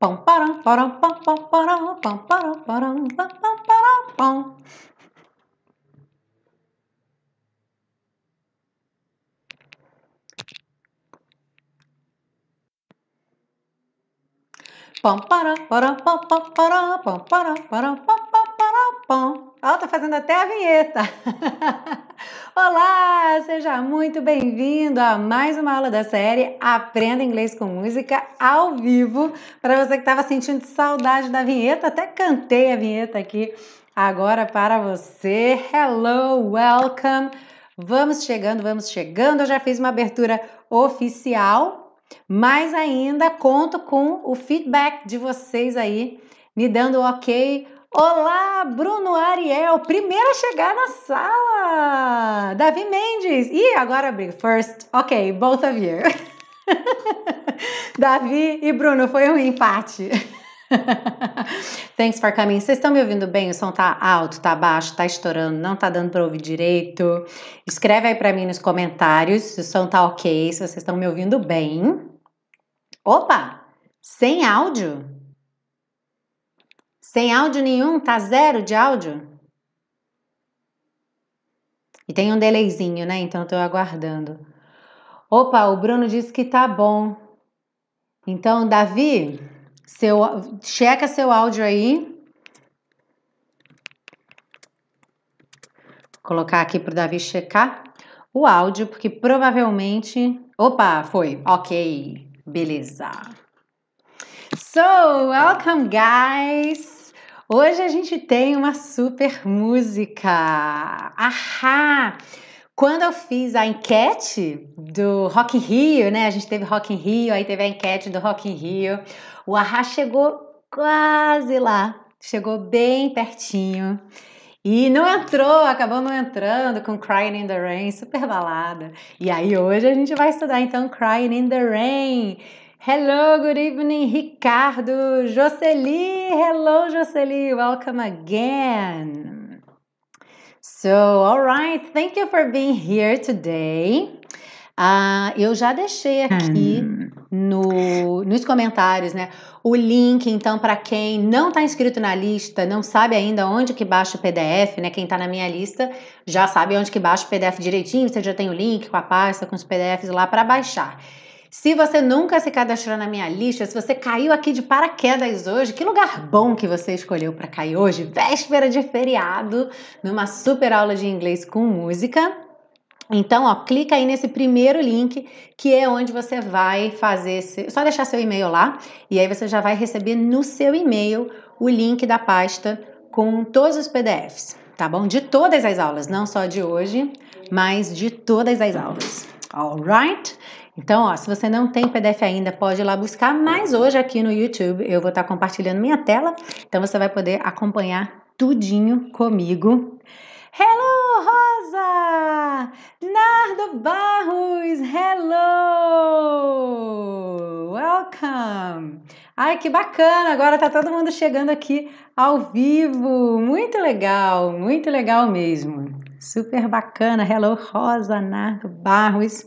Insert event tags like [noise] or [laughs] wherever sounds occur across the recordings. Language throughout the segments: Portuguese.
Pam, param, param, pam, pam, param, pam, param, param, pam, pam, param, pam. Pam, para, para, pam, pam, para, pam, para, para, pam, pam. Ó, tá fazendo até a vinheta. [laughs] Olá, seja muito bem-vindo a mais uma aula da série Aprenda Inglês com Música ao vivo. Para você que estava sentindo saudade da vinheta, até cantei a vinheta aqui agora para você. Hello, welcome. Vamos chegando, vamos chegando. Eu já fiz uma abertura oficial mais ainda, conto com o feedback de vocês aí, me dando ok. Olá, Bruno Ariel, primeiro a chegar na sala. Davi Mendes. E agora abri. First, ok, both of you. [laughs] Davi e Bruno, foi um empate. [laughs] Thanks for coming. Vocês estão me ouvindo bem? O som tá alto, tá baixo, tá estourando, não tá dando para ouvir direito? Escreve aí para mim nos comentários se o som tá ok, se vocês estão me ouvindo bem. Opa! Sem áudio? Sem áudio nenhum? Tá zero de áudio? E tem um delayzinho, né? Então tô aguardando. Opa, o Bruno disse que tá bom. Então, Davi, seu, checa seu áudio aí. Vou colocar aqui para o Davi checar o áudio, porque provavelmente. Opa, foi. Ok, beleza. So, welcome, guys! Hoje a gente tem uma super música. Ahá! Quando eu fiz a enquete do Rock in Rio, né? A gente teve Rock in Rio, aí teve a enquete do Rock in Rio. O Ahá chegou quase lá, chegou bem pertinho. E não entrou, acabou não entrando com Crying in the Rain, super balada. E aí hoje a gente vai estudar então Crying in the Rain. Hello, good evening, Ricardo, Jocely. Hello, Jocely, welcome again. So, all right, thank you for being here today. Uh, eu já deixei aqui hum. no, nos comentários, né, o link, então, para quem não está inscrito na lista, não sabe ainda onde que baixa o PDF, né, quem está na minha lista já sabe onde que baixa o PDF direitinho, você já tem o link com a pasta, com os PDFs lá para baixar. Se você nunca se cadastrou na minha lista, se você caiu aqui de paraquedas hoje, que lugar bom que você escolheu para cair hoje, véspera de feriado, numa super aula de inglês com música. Então, ó, clica aí nesse primeiro link, que é onde você vai fazer, só deixar seu e-mail lá, e aí você já vai receber no seu e-mail o link da pasta com todos os PDFs, tá bom? De todas as aulas, não só de hoje, mas de todas as aulas. Alright? Então, ó, se você não tem PDF ainda, pode ir lá buscar, mas hoje aqui no YouTube eu vou estar compartilhando minha tela, então você vai poder acompanhar tudinho comigo. Hello, Rosa! Nardo Barros, hello! Welcome! Ai, que bacana! Agora tá todo mundo chegando aqui ao vivo. Muito legal, muito legal mesmo. Super bacana. Hello, Rosa, Nardo Barros.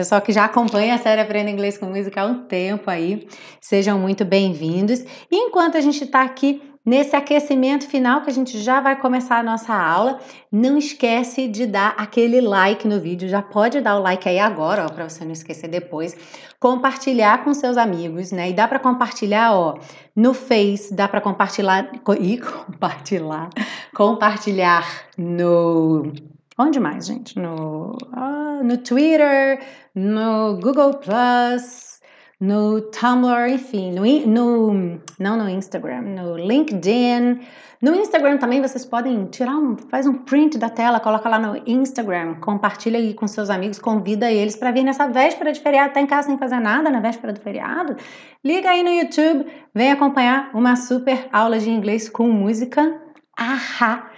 Pessoal que já acompanha a série Aprenda Inglês com Música há um tempo aí, sejam muito bem-vindos. E enquanto a gente está aqui nesse aquecimento final que a gente já vai começar a nossa aula, não esquece de dar aquele like no vídeo, já pode dar o like aí agora, ó, para você não esquecer depois. Compartilhar com seus amigos, né? E dá para compartilhar, ó, no Face, dá para compartilhar e [laughs] compartilhar, compartilhar no Onde mais, gente? No, ah, no Twitter, no Google Plus, no Tumblr, enfim, no, no, não no Instagram, no LinkedIn. No Instagram também vocês podem tirar um, faz um print da tela, coloca lá no Instagram, compartilha aí com seus amigos, convida eles para vir nessa véspera de feriado, tá em casa sem fazer nada na véspera do feriado? Liga aí no YouTube, vem acompanhar uma super aula de inglês com música. Ahá!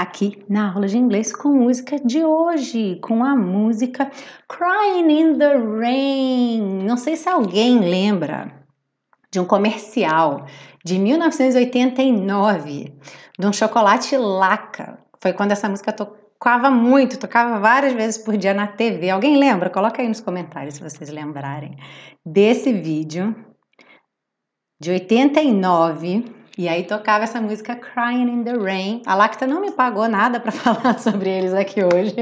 Aqui na aula de inglês com música de hoje, com a música Crying in the Rain. Não sei se alguém lembra de um comercial de 1989 de um chocolate Laca. Foi quando essa música tocava muito, tocava várias vezes por dia na TV. Alguém lembra? Coloca aí nos comentários se vocês lembrarem desse vídeo de 89. E aí tocava essa música Crying in the Rain. A Lacta não me pagou nada para [laughs] falar sobre eles aqui hoje.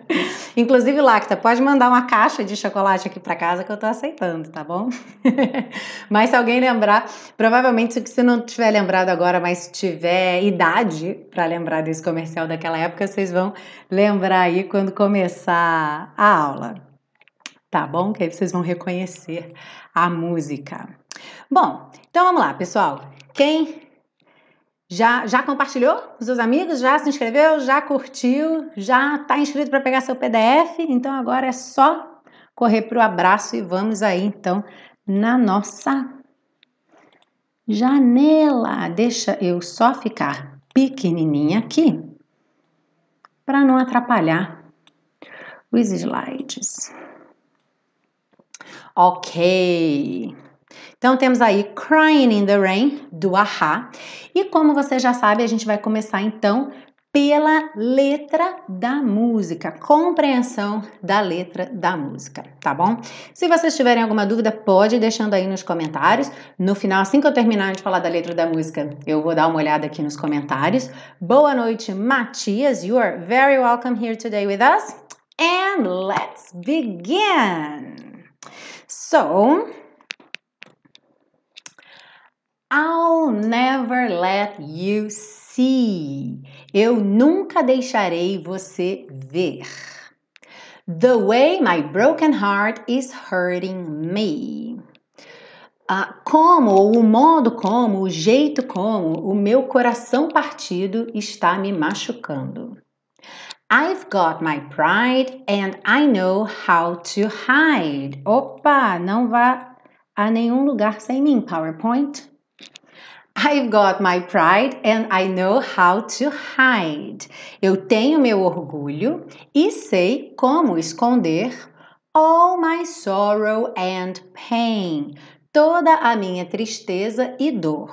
[laughs] Inclusive, Lacta, pode mandar uma caixa de chocolate aqui para casa que eu tô aceitando, tá bom? [laughs] mas se alguém lembrar, provavelmente se não tiver lembrado agora, mas tiver idade para lembrar desse comercial daquela época, vocês vão lembrar aí quando começar a aula. Tá bom? Que aí vocês vão reconhecer a música. Bom, então vamos lá, pessoal. Quem já, já compartilhou com seus amigos? Já se inscreveu? Já curtiu? Já está inscrito para pegar seu PDF? Então agora é só correr para o abraço e vamos aí então na nossa janela. Deixa eu só ficar pequenininha aqui para não atrapalhar os slides. Ok. Então temos aí Crying in the Rain do Aha. E como você já sabe, a gente vai começar então pela letra da música, compreensão da letra da música, tá bom? Se vocês tiverem alguma dúvida, pode ir deixando aí nos comentários. No final, assim que eu terminar de falar da letra da música, eu vou dar uma olhada aqui nos comentários. Boa noite, Matias. You are very welcome here today with us. And let's begin. So, I'll never let you see. Eu nunca deixarei você ver. The way my broken heart is hurting me. Ah, como, o modo como, o jeito como o meu coração partido está me machucando. I've got my pride and I know how to hide. Opa, não vá a nenhum lugar sem mim, PowerPoint. I've got my pride and I know how to hide. Eu tenho meu orgulho e sei como esconder all my sorrow and pain. Toda a minha tristeza e dor.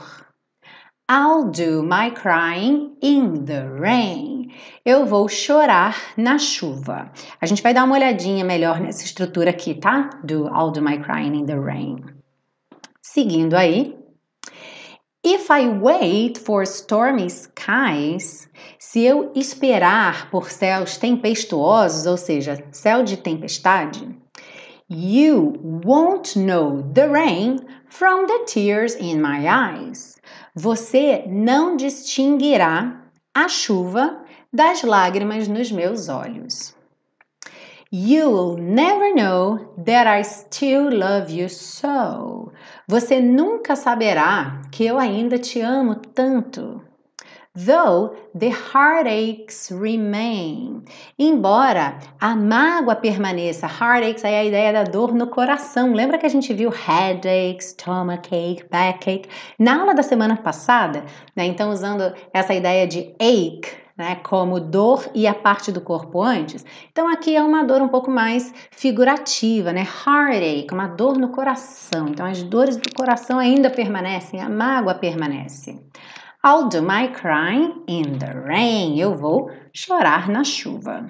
I'll do my crying in the rain. Eu vou chorar na chuva. A gente vai dar uma olhadinha melhor nessa estrutura aqui, tá? Do I'll do my crying in the rain. Seguindo aí, If I wait for stormy skies, se eu esperar por céus tempestuosos, ou seja, céu de tempestade, you won't know the rain from the tears in my eyes. Você não distinguirá a chuva das lágrimas nos meus olhos. You'll never know that I still love you so. Você nunca saberá que eu ainda te amo tanto. Though the heartaches remain. Embora a mágoa permaneça, heartaches é a ideia da dor no coração. Lembra que a gente viu headache, stomachache, backache na aula da semana passada? Né? Então, usando essa ideia de ache, né, como dor e a parte do corpo antes. Então aqui é uma dor um pouco mais figurativa, né? Heartache, uma dor no coração. Então as dores do coração ainda permanecem, a mágoa permanece. I'll do my crying in the rain. Eu vou chorar na chuva.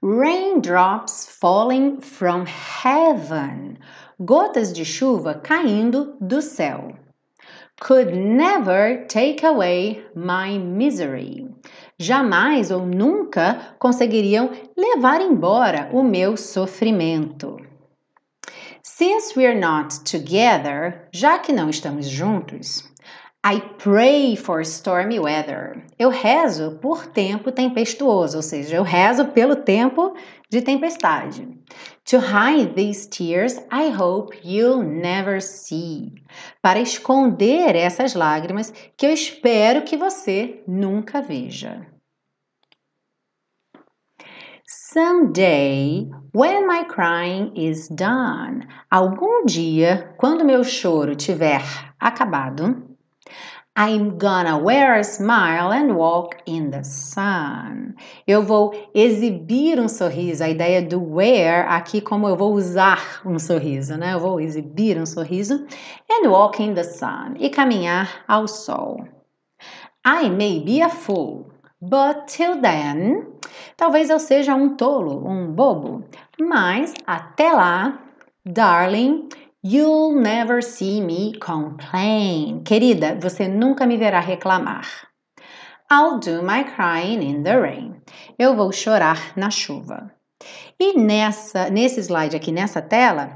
Raindrops falling from heaven. Gotas de chuva caindo do céu could never take away my misery. Jamais ou nunca conseguiriam levar embora o meu sofrimento. Since we're not together, já que não estamos juntos, I pray for stormy weather. Eu rezo por tempo tempestuoso, ou seja, eu rezo pelo tempo de tempestade. To hide these tears, I hope you'll never see. Para esconder essas lágrimas que eu espero que você nunca veja. Someday, when my crying is done, algum dia, quando meu choro tiver acabado, I'm gonna wear a smile and walk in the sun. Eu vou exibir um sorriso. A ideia do wear aqui como eu vou usar um sorriso, né? Eu vou exibir um sorriso and walk in the sun e caminhar ao sol. I may be a fool, but till then, talvez eu seja um tolo, um bobo, mas até lá, darling, You'll never see me complain. Querida, você nunca me verá reclamar. I'll do my crying in the rain. Eu vou chorar na chuva. E nessa, nesse slide aqui, nessa tela,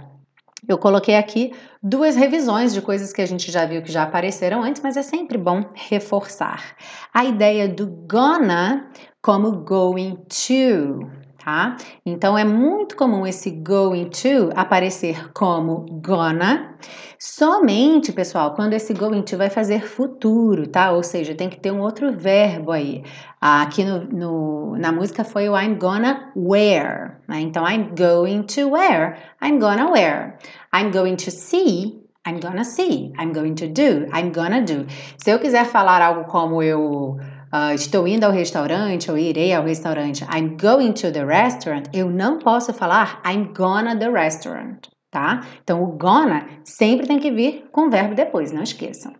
eu coloquei aqui duas revisões de coisas que a gente já viu que já apareceram antes, mas é sempre bom reforçar. A ideia do gonna como going to tá? Então é muito comum esse going to aparecer como gonna, somente, pessoal, quando esse going to vai fazer futuro, tá? Ou seja, tem que ter um outro verbo aí. Aqui no, no na música foi o I'm gonna wear, né? Então I'm going to wear, I'm gonna wear. I'm going to see, I'm gonna see. I'm going to do, I'm gonna do. Se eu quiser falar algo como eu Uh, estou indo ao restaurante ou irei ao restaurante. I'm going to the restaurant. Eu não posso falar I'm gonna the restaurant, tá? Então o gonna sempre tem que vir com o verbo depois, não esqueçam.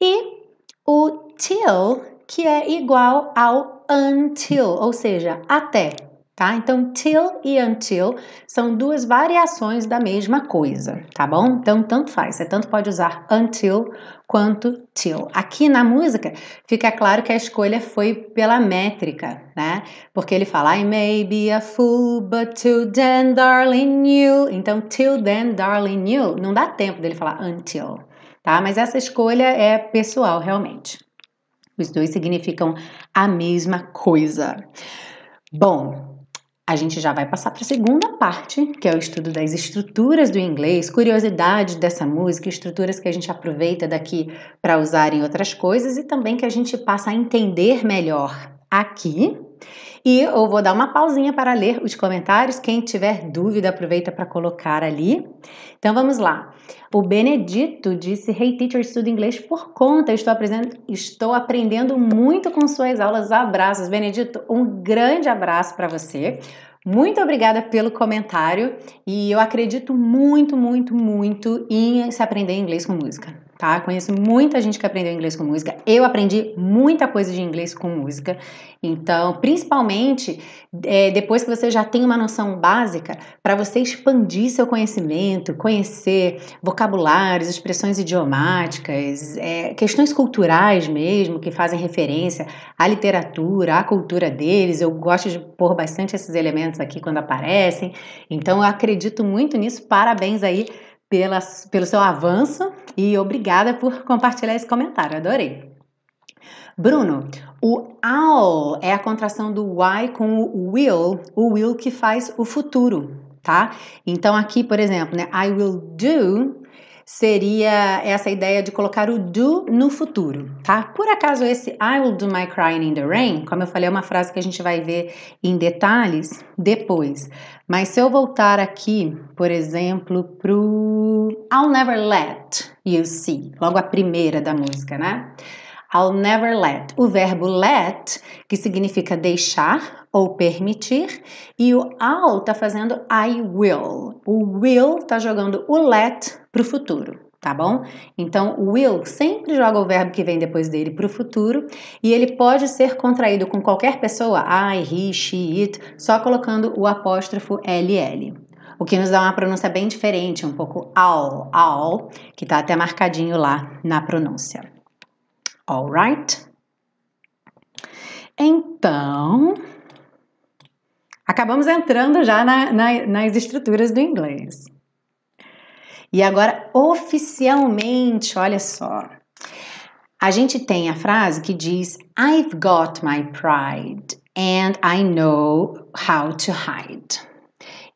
E o till, que é igual ao until, ou seja, até tá? Então, till e until são duas variações da mesma coisa, tá bom? Então, tanto faz, você tanto pode usar until quanto till. Aqui na música fica claro que a escolha foi pela métrica, né? Porque ele fala I may be a fool, but till then, darling, you. Então, till then, darling, you. Não dá tempo dele falar until, tá? Mas essa escolha é pessoal, realmente. Os dois significam a mesma coisa. Bom, a gente já vai passar para a segunda parte, que é o estudo das estruturas do inglês, curiosidades dessa música, estruturas que a gente aproveita daqui para usar em outras coisas e também que a gente passa a entender melhor aqui. E eu vou dar uma pausinha para ler os comentários. Quem tiver dúvida, aproveita para colocar ali. Então vamos lá. O Benedito disse: Hey teacher, estudo inglês por conta. Estou estou aprendendo muito com suas aulas. Abraços, Benedito. Um grande abraço para você. Muito obrigada pelo comentário e eu acredito muito, muito, muito em se aprender inglês com música tá? Conheço muita gente que aprendeu inglês com música. Eu aprendi muita coisa de inglês com música. Então, principalmente é, depois que você já tem uma noção básica, para você expandir seu conhecimento, conhecer vocabulários, expressões idiomáticas, é, questões culturais mesmo, que fazem referência à literatura, à cultura deles. Eu gosto de pôr bastante esses elementos aqui quando aparecem. Então, eu acredito muito nisso. Parabéns aí pela, pelo seu avanço e obrigada por compartilhar esse comentário, adorei. Bruno, o all é a contração do y com o will, o will que faz o futuro, tá? Então aqui, por exemplo, né, I will do seria essa ideia de colocar o do no futuro, tá? Por acaso esse I will do my crying in the rain, como eu falei, é uma frase que a gente vai ver em detalhes depois. Mas se eu voltar aqui, por exemplo, pro I'll never let you see, logo a primeira da música, né? I'll never let. O verbo let, que significa deixar ou permitir, e o I'll tá fazendo I will. O will tá jogando o let para o futuro, tá bom? Então, o will sempre joga o verbo que vem depois dele para o futuro e ele pode ser contraído com qualquer pessoa, I, he, she, it, só colocando o apóstrofo ll. O que nos dá uma pronúncia bem diferente, um pouco all, all, que está até marcadinho lá na pronúncia. Alright? Então, acabamos entrando já na, na, nas estruturas do inglês. E agora, oficialmente, olha só. A gente tem a frase que diz: I've got my pride and I know how to hide.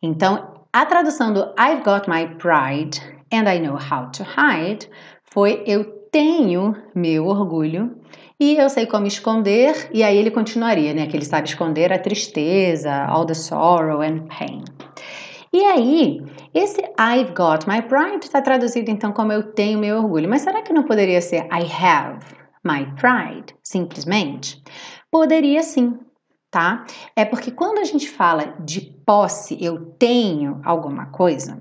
Então, a tradução do I've got my pride and I know how to hide foi eu tenho meu orgulho e eu sei como esconder, e aí ele continuaria, né? Que ele sabe esconder a tristeza, all the sorrow and pain. E aí, esse I've got my pride está traduzido então como eu tenho meu orgulho. Mas será que não poderia ser I have my pride, simplesmente? Poderia sim, tá? É porque quando a gente fala de posse, eu tenho alguma coisa,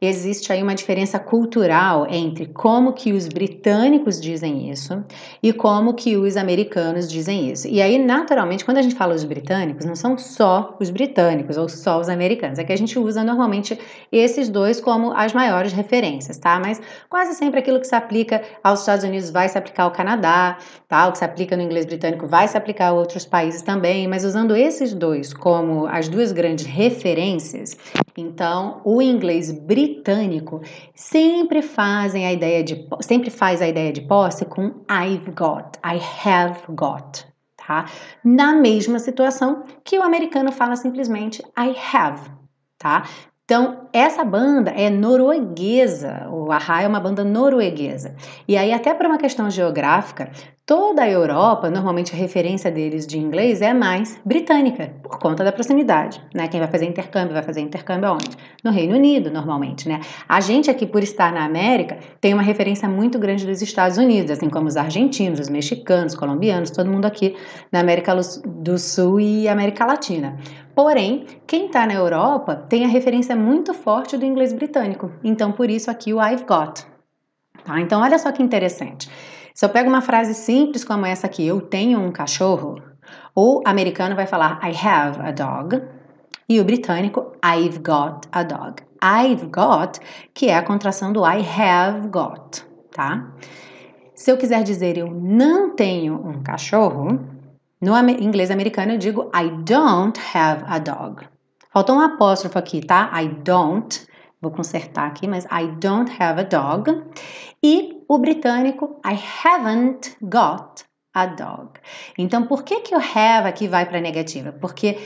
existe aí uma diferença cultural entre como que os britânicos dizem isso e como que os americanos dizem isso. E aí, naturalmente, quando a gente fala os britânicos, não são só os britânicos ou só os americanos, é que a gente usa normalmente esses dois como as maiores referências, tá? Mas quase sempre aquilo que se aplica aos Estados Unidos vai se aplicar ao Canadá, tá? O que se aplica no inglês britânico vai se aplicar a outros países também, mas usando esses dois como as duas grandes referências, então o inglês britânico sempre fazem a ideia de sempre faz a ideia de posse com I've got, I have got, tá? Na mesma situação que o americano fala simplesmente I have, tá? Então, essa banda é norueguesa, o Ahá é uma banda norueguesa. E aí, até por uma questão geográfica, Toda a Europa, normalmente a referência deles de inglês é mais britânica, por conta da proximidade, né? Quem vai fazer intercâmbio vai fazer intercâmbio aonde? No Reino Unido, normalmente, né? A gente aqui, por estar na América, tem uma referência muito grande dos Estados Unidos, assim como os argentinos, os mexicanos, colombianos, todo mundo aqui na América do Sul e América Latina. Porém, quem está na Europa tem a referência muito forte do inglês britânico. Então, por isso aqui o I've got. Tá? Então, olha só que interessante. Se eu pego uma frase simples como essa aqui, eu tenho um cachorro, o americano vai falar I have a dog e o britânico I've got a dog. I've got, que é a contração do I have got, tá? Se eu quiser dizer eu não tenho um cachorro, no inglês americano eu digo I don't have a dog. Faltou um apóstrofo aqui, tá? I don't. Vou consertar aqui, mas I don't have a dog. E o britânico, I haven't got a dog. Então, por que, que o have aqui vai para negativa? Porque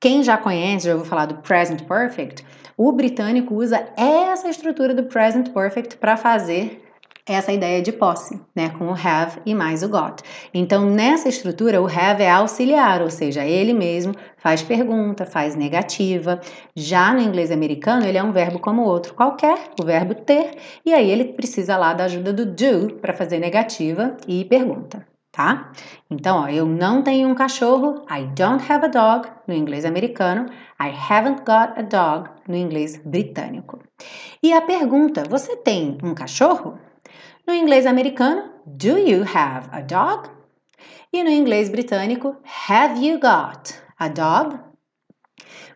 quem já conhece, já ouviu falar do present perfect, o britânico usa essa estrutura do present perfect para fazer essa ideia de posse, né, com o have e mais o got. Então, nessa estrutura, o have é auxiliar, ou seja, ele mesmo faz pergunta, faz negativa. Já no inglês americano, ele é um verbo como outro qualquer, o verbo ter, e aí ele precisa lá da ajuda do do para fazer negativa e pergunta, tá? Então, ó, eu não tenho um cachorro, I don't have a dog, no inglês americano, I haven't got a dog, no inglês britânico. E a pergunta, você tem um cachorro? No inglês americano, do you have a dog? E no inglês britânico, have you got a dog?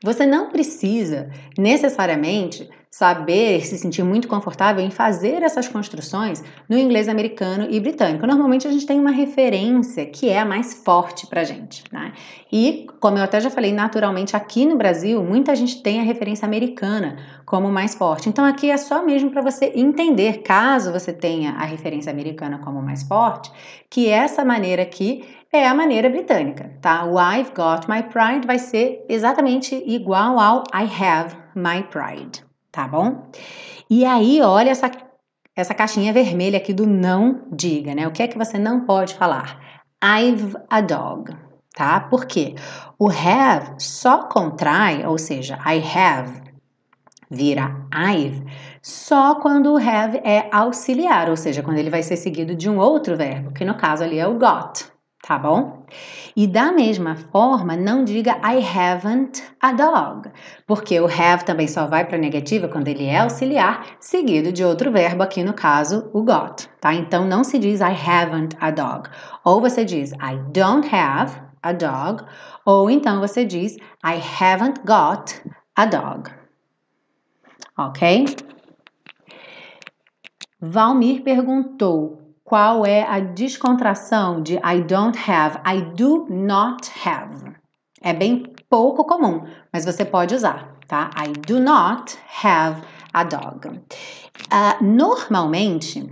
Você não precisa necessariamente saber se sentir muito confortável em fazer essas construções no inglês americano e britânico. Normalmente a gente tem uma referência que é a mais forte para gente, né? E como eu até já falei, naturalmente aqui no Brasil muita gente tem a referência americana como mais forte. Então aqui é só mesmo para você entender, caso você tenha a referência americana como mais forte, que essa maneira aqui é a maneira britânica, tá? O I've got my pride vai ser exatamente igual ao I have my pride tá bom? E aí, olha essa, essa caixinha vermelha aqui do não diga, né? O que é que você não pode falar? I've a dog, tá? Por quê? O have só contrai, ou seja, I have vira I've só quando o have é auxiliar, ou seja, quando ele vai ser seguido de um outro verbo, que no caso ali é o got, tá bom? E da mesma forma, não diga I haven't a dog, porque o have também só vai para negativa quando ele é auxiliar, seguido de outro verbo, aqui no caso, o got, tá? Então não se diz I haven't a dog, ou você diz I don't have a dog, ou então você diz I haven't got a dog. Ok? Valmir perguntou qual é a descontração de I don't have, I do not have. É bem pouco comum, mas você pode usar, tá? I do not have a dog. Uh, normalmente,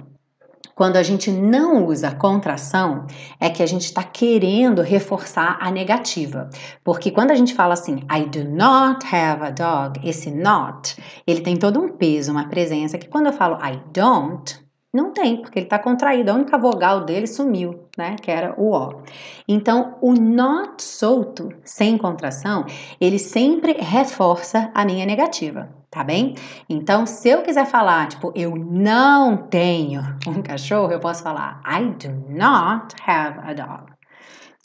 quando a gente não usa contração, é que a gente está querendo reforçar a negativa. Porque quando a gente fala assim, I do not have a dog, esse not, ele tem todo um peso, uma presença, que quando eu falo I don't, não tem, porque ele está contraído. A única vogal dele sumiu, né? Que era o O. Então, o not solto, sem contração, ele sempre reforça a minha negativa, tá bem? Então, se eu quiser falar, tipo, eu não tenho um cachorro, eu posso falar I do not have a dog.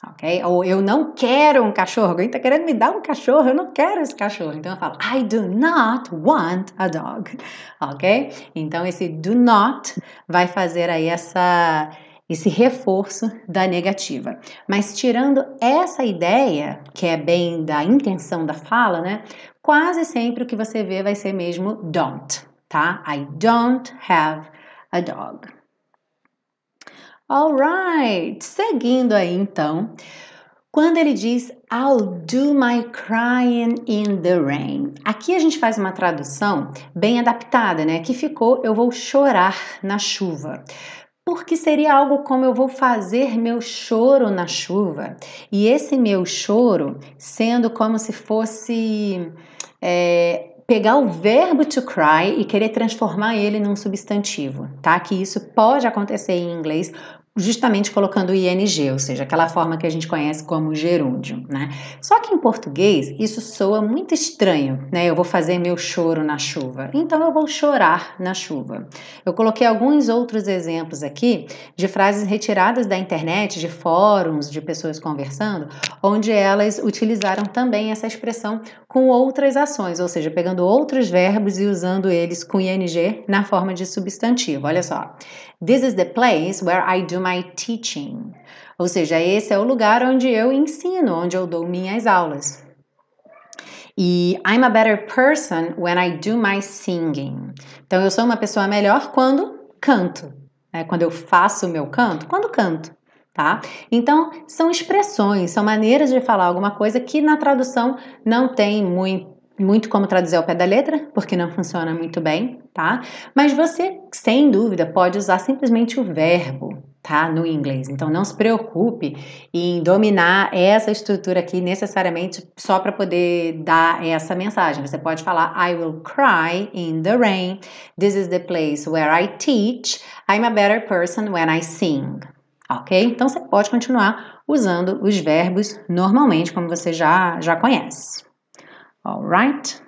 Ok? Ou eu não quero um cachorro. Alguém está querendo me dar um cachorro? Eu não quero esse cachorro. Então eu falo I do not want a dog, ok? Então esse do not vai fazer aí essa esse reforço da negativa. Mas tirando essa ideia, que é bem da intenção da fala, né? Quase sempre o que você vê vai ser mesmo don't, tá? I don't have a dog. Alright, seguindo aí então, quando ele diz I'll do my crying in the rain. Aqui a gente faz uma tradução bem adaptada, né? Que ficou eu vou chorar na chuva. Porque seria algo como eu vou fazer meu choro na chuva. E esse meu choro sendo como se fosse é, pegar o verbo to cry e querer transformar ele num substantivo, tá? Que isso pode acontecer em inglês justamente colocando ing, ou seja, aquela forma que a gente conhece como gerúndio, né? Só que em português isso soa muito estranho, né? Eu vou fazer meu choro na chuva, então eu vou chorar na chuva. Eu coloquei alguns outros exemplos aqui de frases retiradas da internet, de fóruns, de pessoas conversando, onde elas utilizaram também essa expressão com outras ações, ou seja, pegando outros verbos e usando eles com ing na forma de substantivo. Olha só. This is the place where I do my teaching. Ou seja, esse é o lugar onde eu ensino, onde eu dou minhas aulas. E I'm a better person when I do my singing. Então eu sou uma pessoa melhor quando canto, né? Quando eu faço o meu canto, quando canto, tá? Então são expressões, são maneiras de falar alguma coisa que na tradução não tem muito muito como traduzir ao pé da letra, porque não funciona muito bem, tá? Mas você, sem dúvida, pode usar simplesmente o verbo, tá? No inglês. Então não se preocupe em dominar essa estrutura aqui necessariamente só para poder dar essa mensagem. Você pode falar I will cry in the rain. This is the place where I teach. I'm a better person when I sing. Ok? Então você pode continuar usando os verbos normalmente, como você já, já conhece. Alright?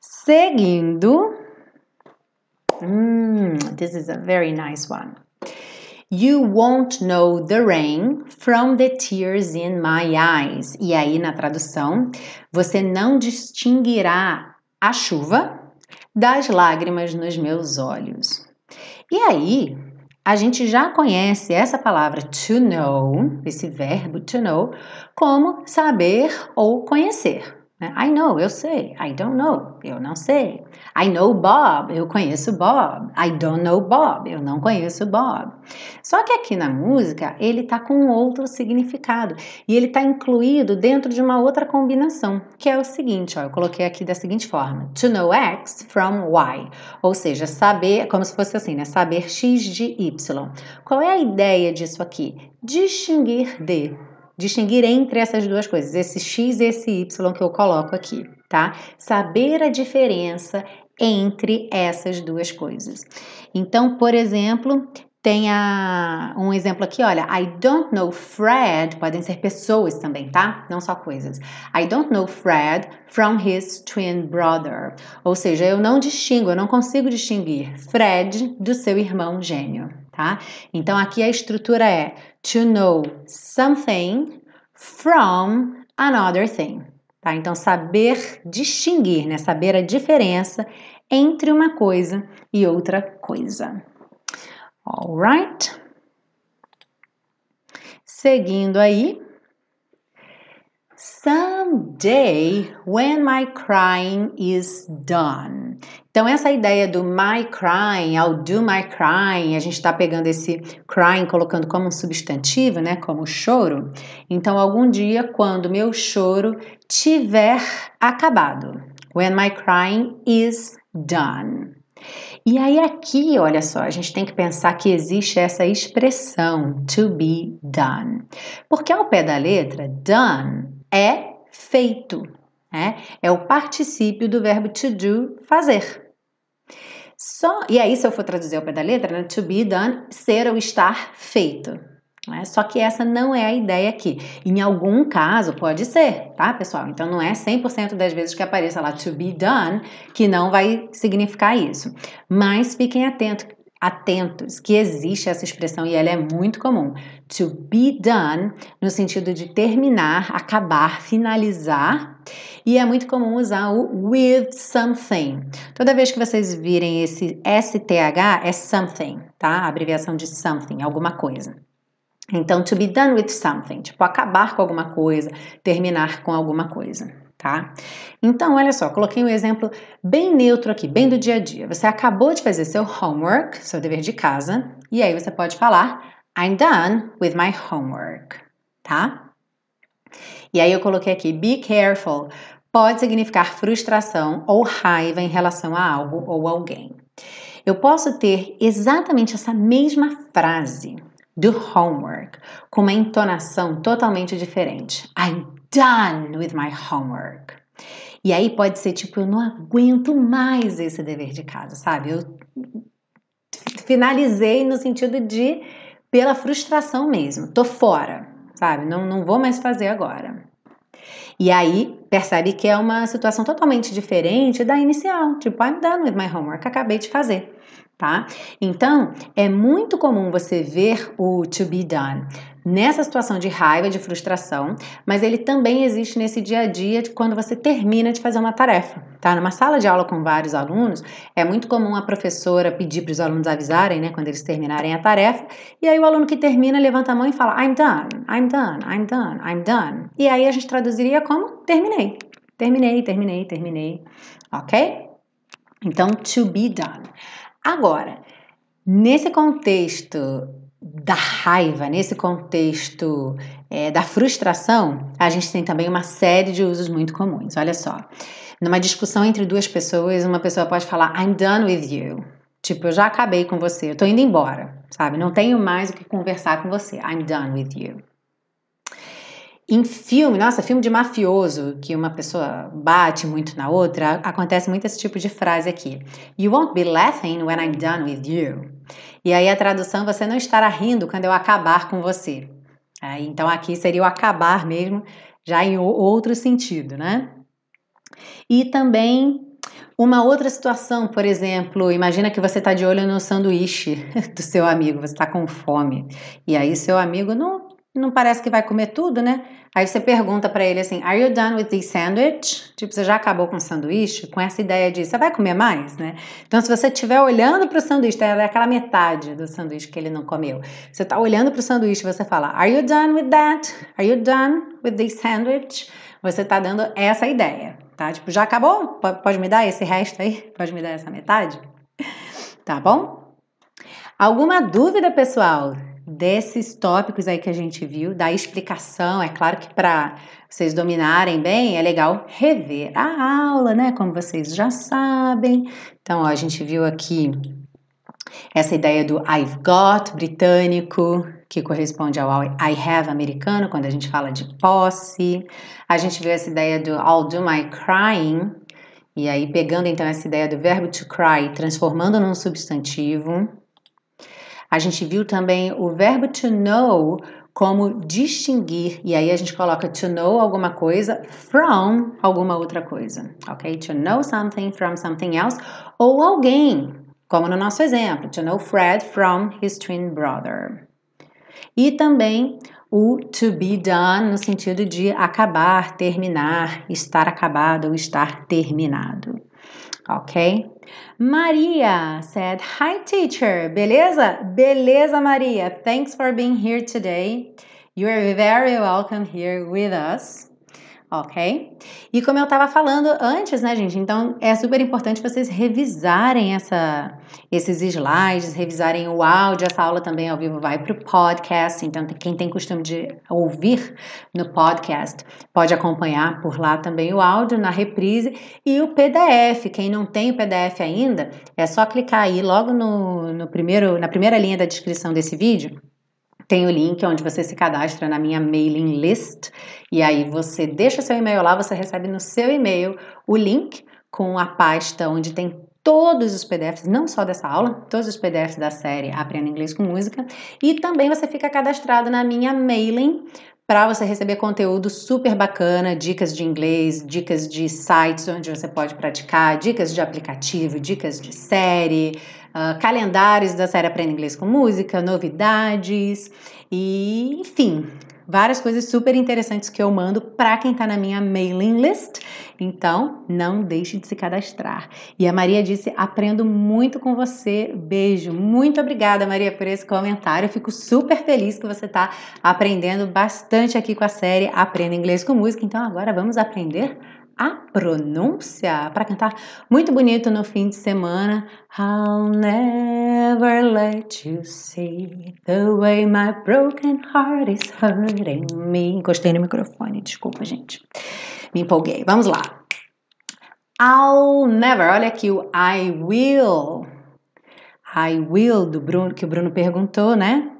Seguindo. Mm, this is a very nice one. You won't know the rain from the tears in my eyes. E aí, na tradução, você não distinguirá a chuva das lágrimas nos meus olhos. E aí, a gente já conhece essa palavra to know, esse verbo to know, como saber ou conhecer. Né? I know, eu sei. I don't know, eu não sei. I know Bob, eu conheço Bob. I don't know Bob, eu não conheço Bob. Só que aqui na música ele está com outro significado e ele está incluído dentro de uma outra combinação, que é o seguinte, ó, eu coloquei aqui da seguinte forma: to know X from Y, ou seja, saber, como se fosse assim, né? Saber X de Y. Qual é a ideia disso aqui? Distinguir de distinguir entre essas duas coisas, esse x e esse y que eu coloco aqui, tá? Saber a diferença entre essas duas coisas. Então, por exemplo, tem a, um exemplo aqui, olha, I don't know Fred, podem ser pessoas também, tá? Não só coisas. I don't know Fred from his twin brother. Ou seja, eu não distingo, eu não consigo distinguir Fred do seu irmão gêmeo, tá? Então aqui a estrutura é to know something from another thing. Tá? Então, saber distinguir, né? saber a diferença entre uma coisa e outra coisa. Alright? Seguindo aí. Someday, when my crying is done. Então, essa ideia do my crying, I'll do my crying, a gente está pegando esse crying, colocando como um substantivo, né? Como choro. Então, algum dia, quando meu choro tiver acabado. When my crying is done. E aí, aqui, olha só, a gente tem que pensar que existe essa expressão to be done. Porque ao pé da letra, done é feito. Né? É o particípio do verbo to do, fazer. Só, e aí, se eu for traduzir ao pé da letra, né? to be done, ser ou estar feito. Né? Só que essa não é a ideia aqui. Em algum caso, pode ser, tá, pessoal? Então, não é 100% das vezes que apareça lá to be done que não vai significar isso. Mas fiquem atentos atentos que existe essa expressão e ela é muito comum. To be done, no sentido de terminar, acabar, finalizar. E é muito comum usar o with something. Toda vez que vocês virem esse STH, é something, tá? A abreviação de something, alguma coisa. Então, to be done with something, tipo acabar com alguma coisa, terminar com alguma coisa tá? Então, olha só, coloquei um exemplo bem neutro aqui, bem do dia a dia. Você acabou de fazer seu homework, seu dever de casa, e aí você pode falar I'm done with my homework, tá? E aí eu coloquei aqui be careful. Pode significar frustração ou raiva em relação a algo ou alguém. Eu posso ter exatamente essa mesma frase do homework com uma entonação totalmente diferente. I'm done with my homework. E aí pode ser tipo, eu não aguento mais esse dever de casa, sabe? Eu finalizei no sentido de pela frustração mesmo, tô fora, sabe? Não, não vou mais fazer agora. E aí percebe que é uma situação totalmente diferente da inicial, tipo, I'm done with my homework, acabei de fazer tá? Então, é muito comum você ver o to be done nessa situação de raiva, de frustração, mas ele também existe nesse dia a dia de quando você termina de fazer uma tarefa, tá? Numa sala de aula com vários alunos, é muito comum a professora pedir para os alunos avisarem, né, quando eles terminarem a tarefa, e aí o aluno que termina levanta a mão e fala I'm done, I'm done, I'm done, I'm done. E aí a gente traduziria como terminei. Terminei, terminei, terminei. OK? Então, to be done. Agora, nesse contexto da raiva, nesse contexto é, da frustração, a gente tem também uma série de usos muito comuns. Olha só, numa discussão entre duas pessoas, uma pessoa pode falar I'm done with you. Tipo, eu já acabei com você, eu tô indo embora, sabe? Não tenho mais o que conversar com você. I'm done with you. Em filme, nossa, filme de mafioso, que uma pessoa bate muito na outra, acontece muito esse tipo de frase aqui. You won't be laughing when I'm done with you. E aí a tradução, você não estará rindo quando eu acabar com você. É, então aqui seria o acabar mesmo, já em outro sentido, né? E também uma outra situação, por exemplo, imagina que você está de olho no sanduíche [laughs] do seu amigo, você está com fome. E aí seu amigo não não parece que vai comer tudo, né? Aí você pergunta para ele assim: Are you done with the sandwich? Tipo, você já acabou com o sanduíche? Com essa ideia de você vai comer mais, né? Então, se você estiver olhando para o sanduíche, é aquela metade do sanduíche que ele não comeu. Você está olhando para o sanduíche e você fala: Are you done with that? Are you done with the sandwich? Você está dando essa ideia, tá? Tipo, já acabou? Pode me dar esse resto aí? Pode me dar essa metade? Tá bom? Alguma dúvida, pessoal? Desses tópicos aí que a gente viu, da explicação. É claro que para vocês dominarem bem, é legal rever a aula, né? Como vocês já sabem. Então, ó, a gente viu aqui essa ideia do I've got britânico, que corresponde ao I have americano, quando a gente fala de posse. A gente viu essa ideia do I'll do my crying, e aí pegando então essa ideia do verbo to cry, transformando num substantivo. A gente viu também o verbo to know como distinguir, e aí a gente coloca to know alguma coisa from alguma outra coisa, ok? To know something from something else, ou alguém, como no nosso exemplo, to know Fred from his twin brother. E também o to be done no sentido de acabar, terminar, estar acabado ou estar terminado. Ok? Maria said, Hi, teacher. Beleza? Beleza, Maria. Thanks for being here today. You are very welcome here with us ok? E como eu estava falando antes, né, gente? Então é super importante vocês revisarem essa, esses slides, revisarem o áudio. Essa aula também ao vivo vai para o podcast. Então, quem tem costume de ouvir no podcast pode acompanhar por lá também o áudio na reprise e o PDF. Quem não tem o PDF ainda, é só clicar aí logo no, no primeiro, na primeira linha da descrição desse vídeo tem o link onde você se cadastra na minha mailing list. E aí você deixa seu e-mail lá, você recebe no seu e-mail o link com a pasta onde tem todos os PDFs, não só dessa aula, todos os PDFs da série Aprenda Inglês com Música, e também você fica cadastrado na minha mailing para você receber conteúdo super bacana, dicas de inglês, dicas de sites onde você pode praticar, dicas de aplicativo, dicas de série, uh, calendários da série Aprenda Inglês com Música, novidades e, enfim, várias coisas super interessantes que eu mando para quem está na minha mailing list. Então, não deixe de se cadastrar. E a Maria disse: aprendo muito com você. Beijo. Muito obrigada, Maria, por esse comentário. Eu fico super feliz que você está aprendendo bastante aqui com a série Aprenda Inglês com Música. Então, agora vamos aprender a pronúncia para cantar muito bonito no fim de semana. I'll never let you see the way my broken heart is hurting me. Encostei no microfone, desculpa, gente. Me empolguei. Vamos lá. I'll never. Olha aqui o I will. I will do Bruno que o Bruno perguntou, né?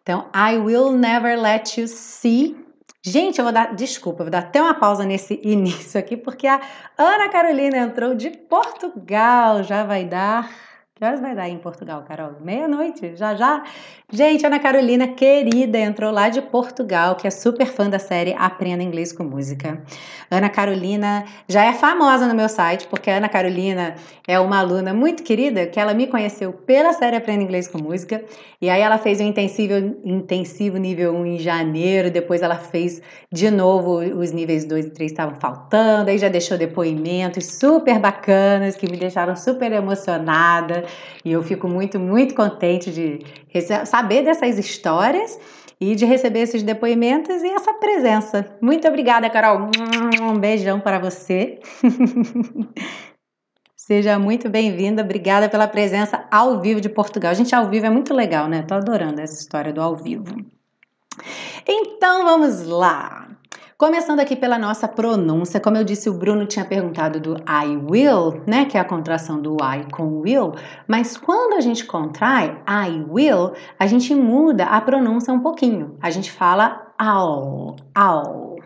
Então, I will never let you see Gente, eu vou dar, desculpa, vou dar até uma pausa nesse [laughs] início aqui, porque a Ana Carolina entrou de Portugal, já vai dar que horas vai dar em Portugal, Carol? Meia-noite, já já. Gente, Ana Carolina, querida, entrou lá de Portugal, que é super fã da série Aprenda Inglês com Música. Ana Carolina já é famosa no meu site, porque a Ana Carolina é uma aluna muito querida, que ela me conheceu pela série Aprenda Inglês com Música, e aí ela fez o intensivo, intensivo nível 1 em janeiro, depois ela fez de novo os níveis 2 e 3 estavam faltando, aí já deixou depoimentos super bacanas, que me deixaram super emocionada. E eu fico muito, muito contente de saber dessas histórias e de receber esses depoimentos e essa presença. Muito obrigada, Carol. Um beijão para você. [laughs] Seja muito bem-vinda, obrigada pela presença ao vivo de Portugal. Gente, ao vivo é muito legal, né? Tô adorando essa história do ao vivo. Então vamos lá. Começando aqui pela nossa pronúncia, como eu disse, o Bruno tinha perguntado do I will, né, que é a contração do I com will, mas quando a gente contrai I will, a gente muda a pronúncia um pouquinho. A gente fala ao, ao.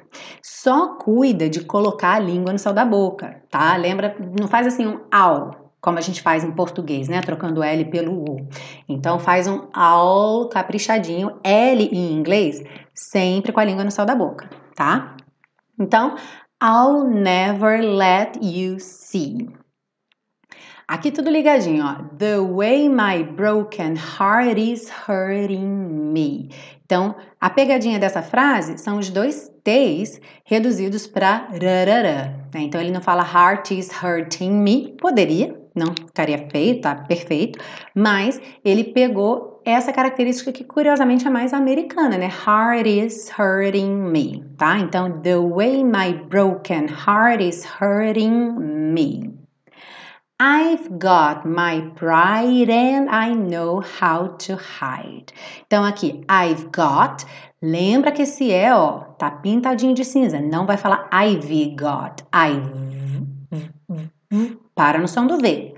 Só cuida de colocar a língua no céu da boca, tá? Lembra, não faz assim um ao, como a gente faz em português, né? Trocando L pelo U. Então faz um ao caprichadinho, L em inglês, sempre com a língua no céu da boca tá? Então, I'll never let you see. Aqui tudo ligadinho, ó. The way my broken heart is hurting me. Então, a pegadinha dessa frase são os dois T's reduzidos para rarará. Né? Então, ele não fala heart is hurting me. Poderia, não ficaria feio, tá perfeito. Mas ele pegou essa característica que curiosamente é mais americana, né? Heart is hurting me, tá? Então, the way my broken heart is hurting me. I've got my pride and I know how to hide. Então aqui, I've got, lembra que esse é, ó, tá pintadinho de cinza, não vai falar I've got. I've para no som do V.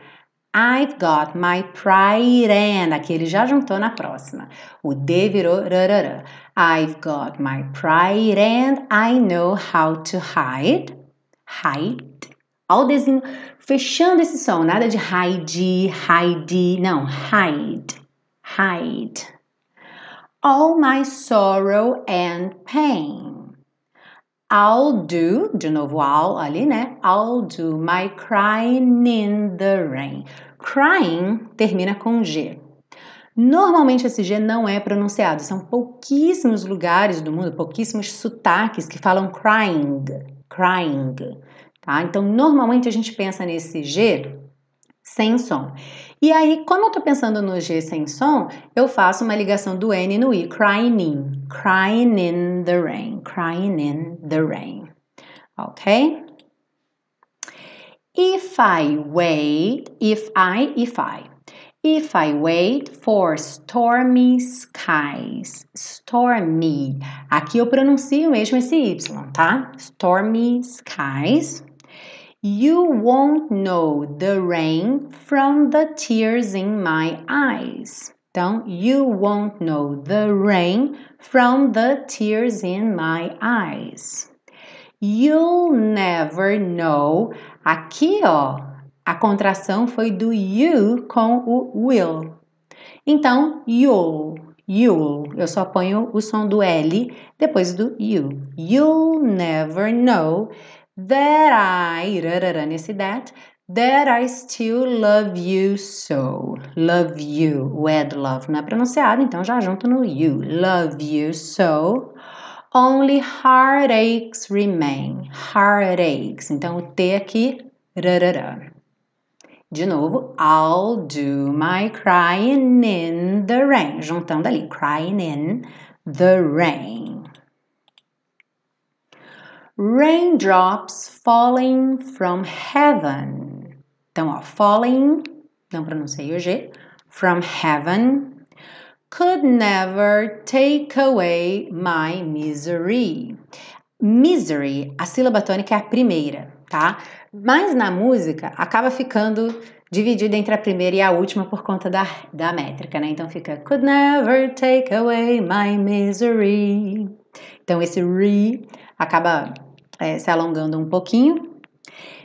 I've got my pride and. Aqui ele já juntou na próxima. O D virou rarará. I've got my pride and I know how to hide. Hide. Olha o desenho fechando esse som. Nada de hide, hide. Não, hide. Hide. All my sorrow and pain. I'll do, de novo I'll ali, né? I'll do my crying in the rain. Crying termina com G. Normalmente esse G não é pronunciado, são pouquíssimos lugares do mundo, pouquíssimos sotaques que falam crying, crying, tá? Então normalmente a gente pensa nesse G sem som. E aí, como eu tô pensando no G sem som, eu faço uma ligação do N no I, crying in, crying in the rain, crying in the rain. Ok? If I wait, if I, if I. If I wait for stormy skies, stormy. Aqui eu pronuncio mesmo esse Y, tá? Stormy skies. You won't know the rain from the tears in my eyes. Então, you won't know the rain from the tears in my eyes. You'll never know. Aqui, ó, a contração foi do you com o will. Então, you'll, You'll. Eu só ponho o som do L depois do you. You'll never know that I, rarara, nesse that, that I still love you so. Love you. Do love não é pronunciado, então já junto no you. Love you so. Only heartaches remain. Heartaches. Então o T aqui. De novo, I'll do my crying in the rain. Juntando ali, crying in the rain. Raindrops falling from heaven. Então, ó, falling, não pronunciei o G, from heaven, could never take away my misery. Misery, a sílaba tônica é a primeira, tá? Mas na música acaba ficando dividida entre a primeira e a última por conta da, da métrica, né? Então fica could never take away my misery. Então esse re acaba é, se alongando um pouquinho.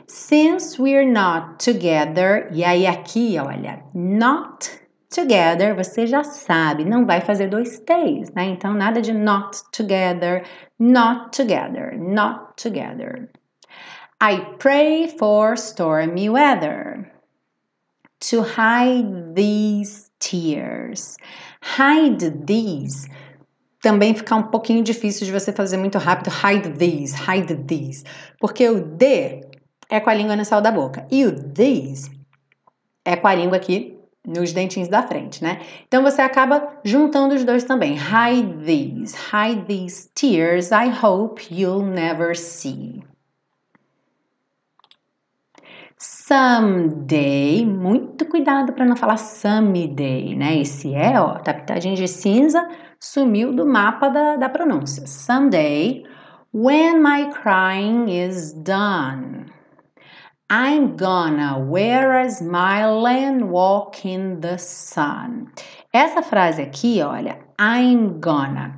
Since we're not together, e aí aqui, olha, not together, você já sabe, não vai fazer dois T's, né? Então nada de not together, not together, not together. I pray for stormy weather to hide these tears. Hide these. Também fica um pouquinho difícil de você fazer muito rápido. Hide these, hide these. Porque o D é com a língua no céu da boca. E o these é com a língua aqui nos dentinhos da frente, né? Então você acaba juntando os dois também. Hide these, hide these tears I hope you'll never see. Someday, muito cuidado para não falar someday, né? Esse é, ó, tá pitadinho de cinza, sumiu do mapa da, da pronúncia. Someday, when my crying is done, I'm gonna wear a smile and walk in the sun. Essa frase aqui, olha, I'm gonna.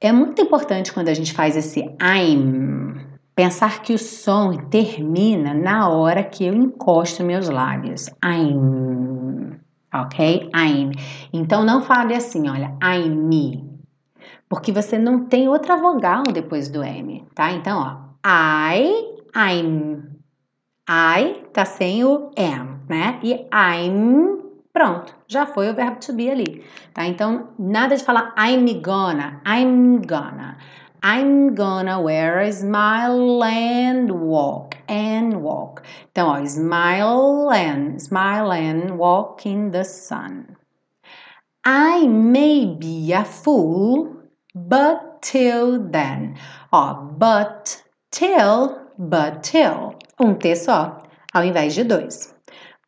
É muito importante quando a gente faz esse I'm Pensar que o som termina na hora que eu encosto meus lábios. I'm. Ok? I'm. Então não fale assim, olha, I'm me. Porque você não tem outra vogal depois do M, tá? Então, ó, I, I'm. I tá sem o am, né? E I'm, pronto, já foi o verbo to be ali, tá? Então, nada de falar I'm gonna, I'm gonna. I'm gonna wear a smile and walk and walk. Então, ó, smile and smile and walk in the sun. I may be a fool, but till then. Ó, but till, but till. Um T só, ao invés de dois.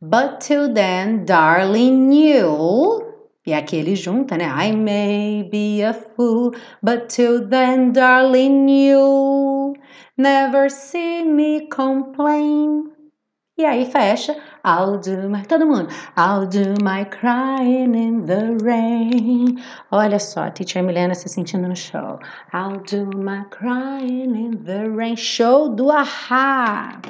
But till then, darling, you'll e aqui ele junta, né? I may be a fool, but till then, darling, you'll never see me complain. E aí fecha. I'll do my. Todo mundo. I'll do my crying in the rain. Olha só, a teacher Milena se sentindo no show. I'll do my crying in the rain. Show do Ahá.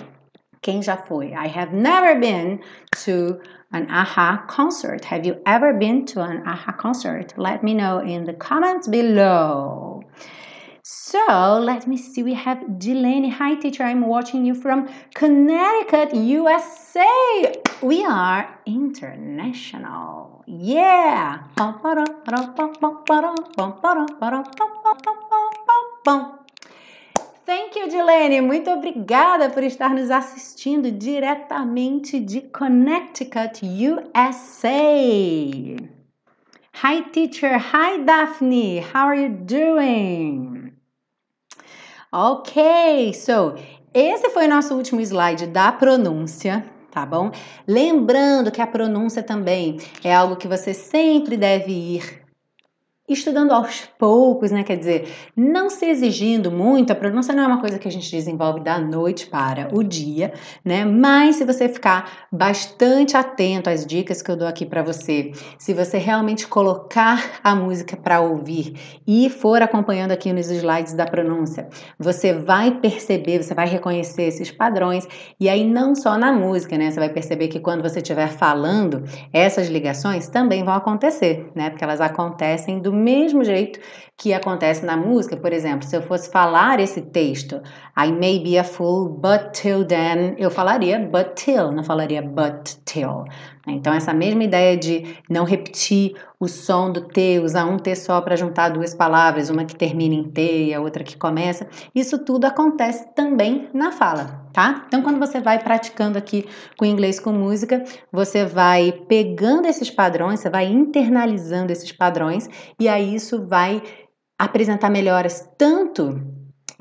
Quem já foi? I have never been to an AHA concert. Have you ever been to an AHA concert? Let me know in the comments below. So let me see. We have Delaney. Hi, teacher. I'm watching you from Connecticut, USA. We are international. Yeah. Thank you, Dilene. Muito obrigada por estar nos assistindo diretamente de Connecticut, USA. Hi, teacher. Hi, Daphne. How are you doing? Ok, so esse foi nosso último slide da pronúncia, tá bom? Lembrando que a pronúncia também é algo que você sempre deve ir estudando aos poucos, né? Quer dizer, não se exigindo muito, a pronúncia não é uma coisa que a gente desenvolve da noite para o dia, né? Mas se você ficar bastante atento às dicas que eu dou aqui para você, se você realmente colocar a música para ouvir e for acompanhando aqui nos slides da pronúncia, você vai perceber, você vai reconhecer esses padrões e aí não só na música, né? Você vai perceber que quando você estiver falando, essas ligações também vão acontecer, né? Porque elas acontecem do mesmo jeito que acontece na música, por exemplo, se eu fosse falar esse texto, I may be a fool, but till then, eu falaria but till, não falaria but till. Então, essa mesma ideia de não repetir o som do T, usar um T só para juntar duas palavras, uma que termina em T e a outra que começa, isso tudo acontece também na fala, tá? Então, quando você vai praticando aqui com inglês com música, você vai pegando esses padrões, você vai internalizando esses padrões e aí isso vai apresentar melhoras tanto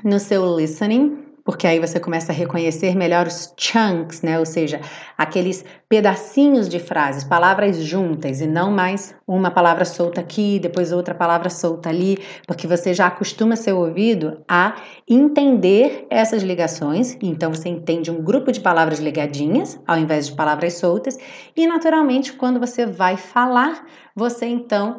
no seu listening, porque aí você começa a reconhecer melhor os chunks, né? Ou seja, aqueles pedacinhos de frases, palavras juntas e não mais uma palavra solta aqui, depois outra palavra solta ali, porque você já acostuma seu ouvido a entender essas ligações, então você entende um grupo de palavras ligadinhas ao invés de palavras soltas, e naturalmente quando você vai falar, você então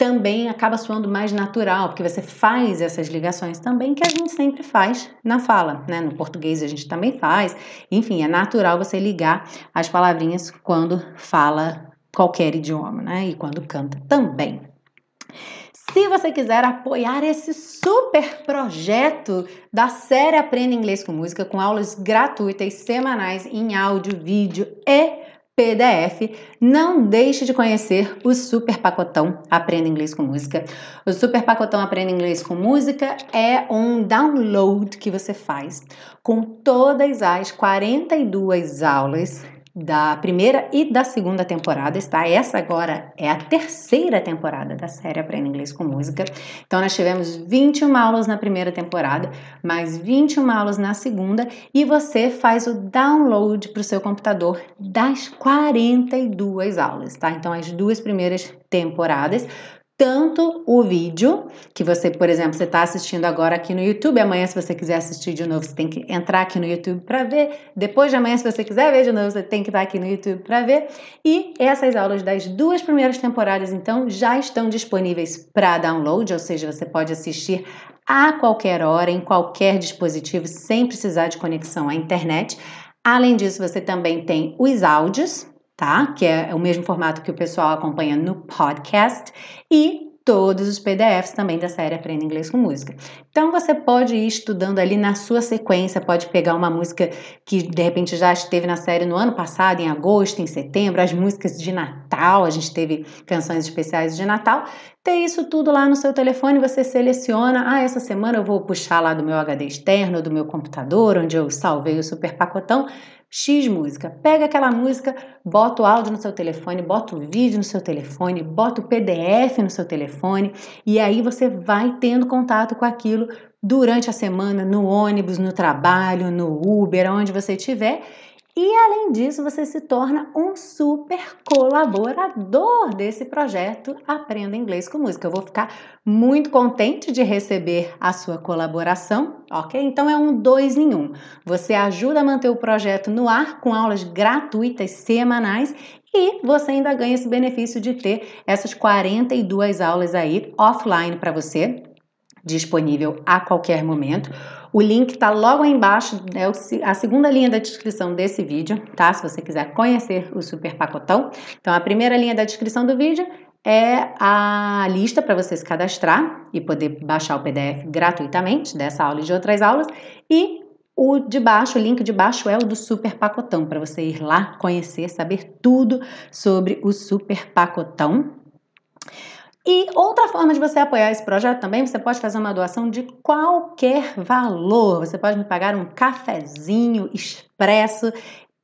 também acaba soando mais natural, porque você faz essas ligações também que a gente sempre faz na fala, né? No português a gente também faz. Enfim, é natural você ligar as palavrinhas quando fala qualquer idioma, né? E quando canta também. Se você quiser apoiar esse super projeto da série Aprenda Inglês com Música, com aulas gratuitas semanais em áudio, vídeo e PDF, não deixe de conhecer o Super Pacotão Aprenda Inglês com Música. O Super Pacotão Aprenda Inglês com Música é um download que você faz com todas as 42 aulas da primeira e da segunda temporada, está? Essa agora é a terceira temporada da série Aprenda Inglês com Música. Então, nós tivemos 21 aulas na primeira temporada, mais 21 aulas na segunda, e você faz o download para o seu computador das 42 aulas, tá? Então, as duas primeiras temporadas tanto o vídeo, que você, por exemplo, você está assistindo agora aqui no YouTube, amanhã, se você quiser assistir de novo, você tem que entrar aqui no YouTube para ver. Depois de amanhã, se você quiser ver de novo, você tem que estar aqui no YouTube para ver. E essas aulas das duas primeiras temporadas, então, já estão disponíveis para download, ou seja, você pode assistir a qualquer hora, em qualquer dispositivo, sem precisar de conexão à internet. Além disso, você também tem os áudios, tá? Que é o mesmo formato que o pessoal acompanha no podcast e todos os PDFs também da série Aprenda Inglês com Música. Então você pode ir estudando ali na sua sequência, pode pegar uma música que de repente já esteve na série no ano passado, em agosto, em setembro, as músicas de Natal, a gente teve canções especiais de Natal. Ter isso tudo lá no seu telefone, você seleciona, ah, essa semana eu vou puxar lá do meu HD externo, do meu computador, onde eu salvei o super pacotão X música. Pega aquela música, bota o áudio no seu telefone, bota o vídeo no seu telefone, bota o PDF no seu telefone e aí você vai tendo contato com aquilo durante a semana, no ônibus, no trabalho, no Uber, onde você estiver e além disso, você se torna um super colaborador desse projeto Aprenda Inglês com Música. Eu vou ficar muito contente de receber a sua colaboração, ok? Então é um dois em um. Você ajuda a manter o projeto no ar com aulas gratuitas semanais e você ainda ganha esse benefício de ter essas 42 aulas aí offline para você, disponível a qualquer momento. O link está logo aí embaixo, é a segunda linha da descrição desse vídeo, tá? Se você quiser conhecer o super pacotão. Então, a primeira linha da descrição do vídeo é a lista para você se cadastrar e poder baixar o PDF gratuitamente dessa aula e de outras aulas. E o de baixo, o link de baixo é o do super pacotão, para você ir lá conhecer, saber tudo sobre o super pacotão. E outra forma de você apoiar esse projeto também, você pode fazer uma doação de qualquer valor. Você pode me pagar um cafezinho expresso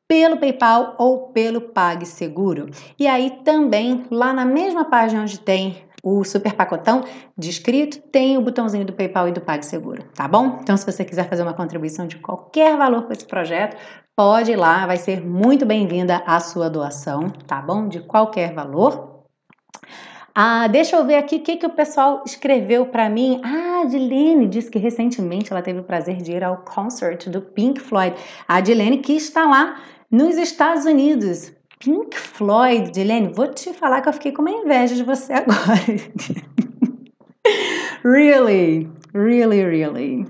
pelo PayPal ou pelo PagSeguro. E aí também, lá na mesma página onde tem o super pacotão descrito, tem o botãozinho do PayPal e do PagSeguro, tá bom? Então, se você quiser fazer uma contribuição de qualquer valor para esse projeto, pode ir lá, vai ser muito bem-vinda a sua doação, tá bom? De qualquer valor. Ah, deixa eu ver aqui o que, que o pessoal escreveu para mim. Ah, Adilene disse que recentemente ela teve o prazer de ir ao concert do Pink Floyd. A Adilene que está lá nos Estados Unidos. Pink Floyd, Dilene, vou te falar que eu fiquei com uma inveja de você [laughs] agora. really, really, really.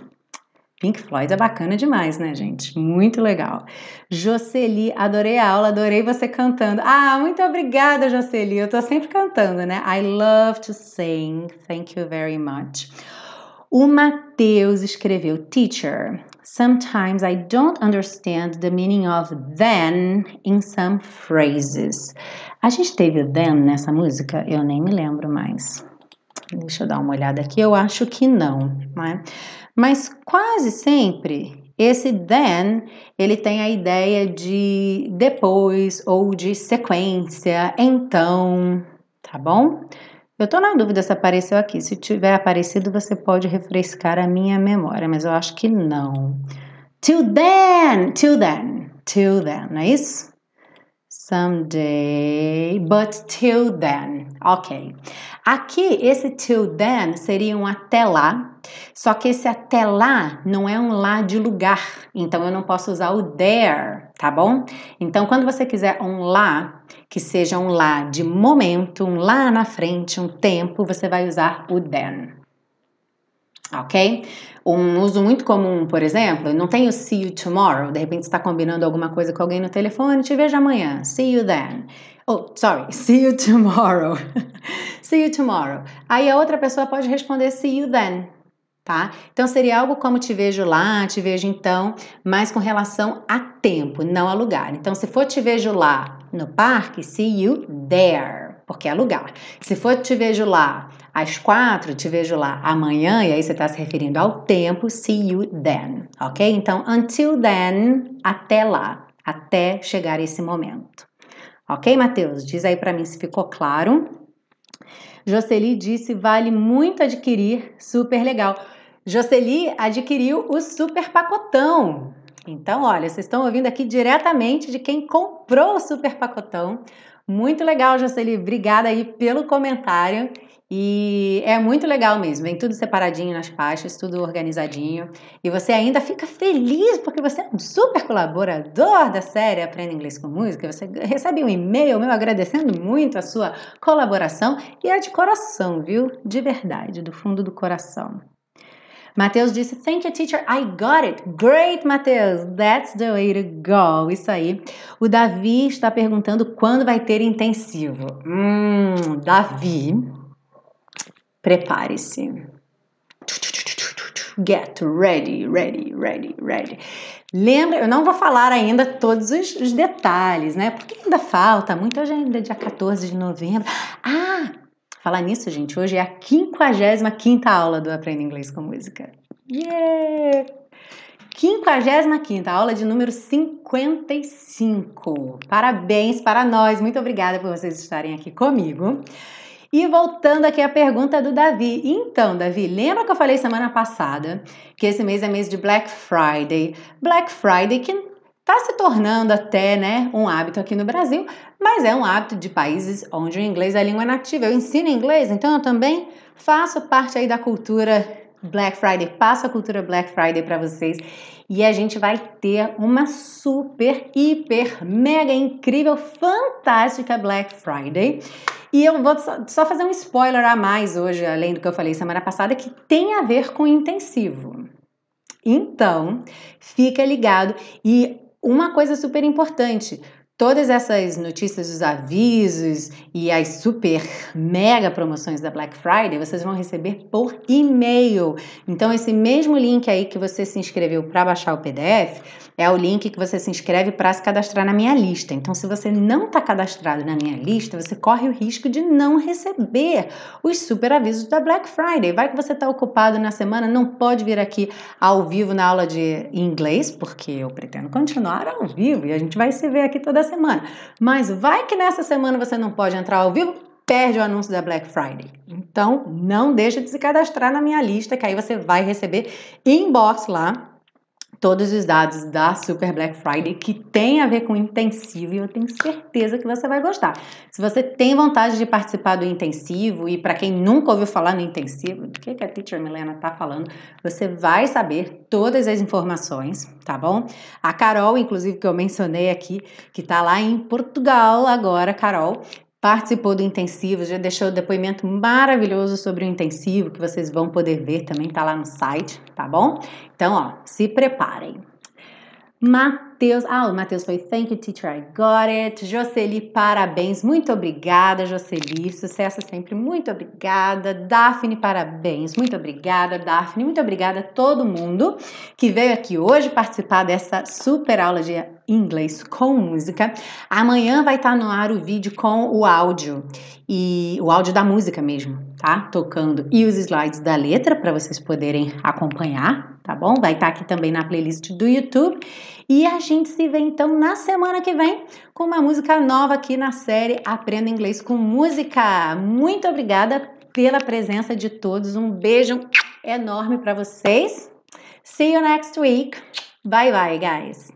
Pink Floyd é bacana demais, né, gente? Muito legal. Jocely, adorei a aula, adorei você cantando. Ah, muito obrigada, Jocely. Eu tô sempre cantando, né? I love to sing. Thank you very much. O Matheus escreveu: Teacher, sometimes I don't understand the meaning of then in some phrases. A gente teve then nessa música? Eu nem me lembro mais. Deixa eu dar uma olhada aqui. Eu acho que não, né? Mas quase sempre esse then ele tem a ideia de depois ou de sequência, então, tá bom? Eu tô na dúvida se apareceu aqui. Se tiver aparecido, você pode refrescar a minha memória, mas eu acho que não. Till then, till then, till then, não é isso? Someday, but till then. Ok. Aqui, esse till then seria um até lá, só que esse até lá não é um lá de lugar, então eu não posso usar o there, tá bom? Então, quando você quiser um lá, que seja um lá de momento, um lá na frente, um tempo, você vai usar o then. Ok? Um uso muito comum, por exemplo, não tem o see you tomorrow, de repente está combinando alguma coisa com alguém no telefone, te vejo amanhã, see you then. Oh, sorry, [laughs] see you tomorrow. [laughs] see you tomorrow. Aí a outra pessoa pode responder see you then, tá? Então seria algo como te vejo lá, te vejo então, mas com relação a tempo, não a lugar. Então se for te vejo lá no parque, see you there, porque é lugar. Se for te vejo lá às quatro, te vejo lá amanhã, e aí você está se referindo ao tempo, see you then, ok? Então, until then, até lá, até chegar esse momento. Ok, Matheus? Diz aí para mim se ficou claro. Jocely disse: vale muito adquirir, super legal. Jocely adquiriu o super pacotão. Então, olha, vocês estão ouvindo aqui diretamente de quem comprou o super pacotão. Muito legal, Jocely. Obrigada aí pelo comentário. E é muito legal mesmo, vem tudo separadinho nas pastas, tudo organizadinho. E você ainda fica feliz porque você é um super colaborador da série Aprenda Inglês com Música. Você recebe um e-mail meu agradecendo muito a sua colaboração e é de coração, viu? De verdade, do fundo do coração. Mateus disse: Thank you, teacher. I got it. Great, Mateus. That's the way to go. Isso aí. O Davi está perguntando quando vai ter intensivo. Hum, Davi Prepare-se. Get ready, ready, ready, ready. Lembra, eu não vou falar ainda todos os, os detalhes, né? Porque ainda falta muita gente, dia 14 de novembro. Ah, falar nisso, gente, hoje é a 55 aula do Aprenda Inglês com Música. Yeah! 55 aula de número 55. Parabéns para nós, muito obrigada por vocês estarem aqui comigo. E voltando aqui à pergunta do Davi. Então, Davi, lembra que eu falei semana passada que esse mês é mês de Black Friday? Black Friday que está se tornando até né, um hábito aqui no Brasil, mas é um hábito de países onde o inglês é a língua nativa. Eu ensino inglês, então eu também faço parte aí da cultura Black Friday, passo a cultura Black Friday para vocês e a gente vai ter uma super, hiper, mega incrível, fantástica Black Friday. E eu vou só fazer um spoiler a mais hoje, além do que eu falei semana passada, que tem a ver com intensivo. Então, fica ligado. E uma coisa super importante: Todas essas notícias, os avisos e as super mega promoções da Black Friday vocês vão receber por e-mail. Então, esse mesmo link aí que você se inscreveu para baixar o PDF é o link que você se inscreve para se cadastrar na minha lista. Então, se você não está cadastrado na minha lista, você corre o risco de não receber os super avisos da Black Friday. Vai que você está ocupado na semana, não pode vir aqui ao vivo na aula de inglês, porque eu pretendo continuar ao vivo e a gente vai se ver aqui toda semana. Mas vai que nessa semana você não pode entrar ao vivo, perde o anúncio da Black Friday. Então, não deixa de se cadastrar na minha lista, que aí você vai receber inbox lá todos os dados da Super Black Friday que tem a ver com intensivo e eu tenho certeza que você vai gostar. Se você tem vontade de participar do intensivo e para quem nunca ouviu falar no intensivo, do que, que a Teacher Milena tá falando, você vai saber todas as informações, tá bom? A Carol, inclusive, que eu mencionei aqui, que tá lá em Portugal agora, Carol, participou do intensivo, já deixou um depoimento maravilhoso sobre o intensivo, que vocês vão poder ver também, tá lá no site, tá bom? Então, ó, se preparem. Matheus, ah, o Matheus foi Thank you, teacher, I got it. Jocely, parabéns, muito obrigada, Jocely, sucesso sempre, muito obrigada. Daphne, parabéns, muito obrigada, Daphne, muito obrigada a todo mundo que veio aqui hoje participar dessa super aula de inglês com música. Amanhã vai estar no ar o vídeo com o áudio e o áudio da música mesmo, tá? Tocando e os slides da letra para vocês poderem acompanhar, tá bom? Vai estar aqui também na playlist do YouTube. E a gente se vê então na semana que vem com uma música nova aqui na série Aprenda Inglês com Música. Muito obrigada pela presença de todos. Um beijo enorme para vocês. See you next week. Bye bye, guys.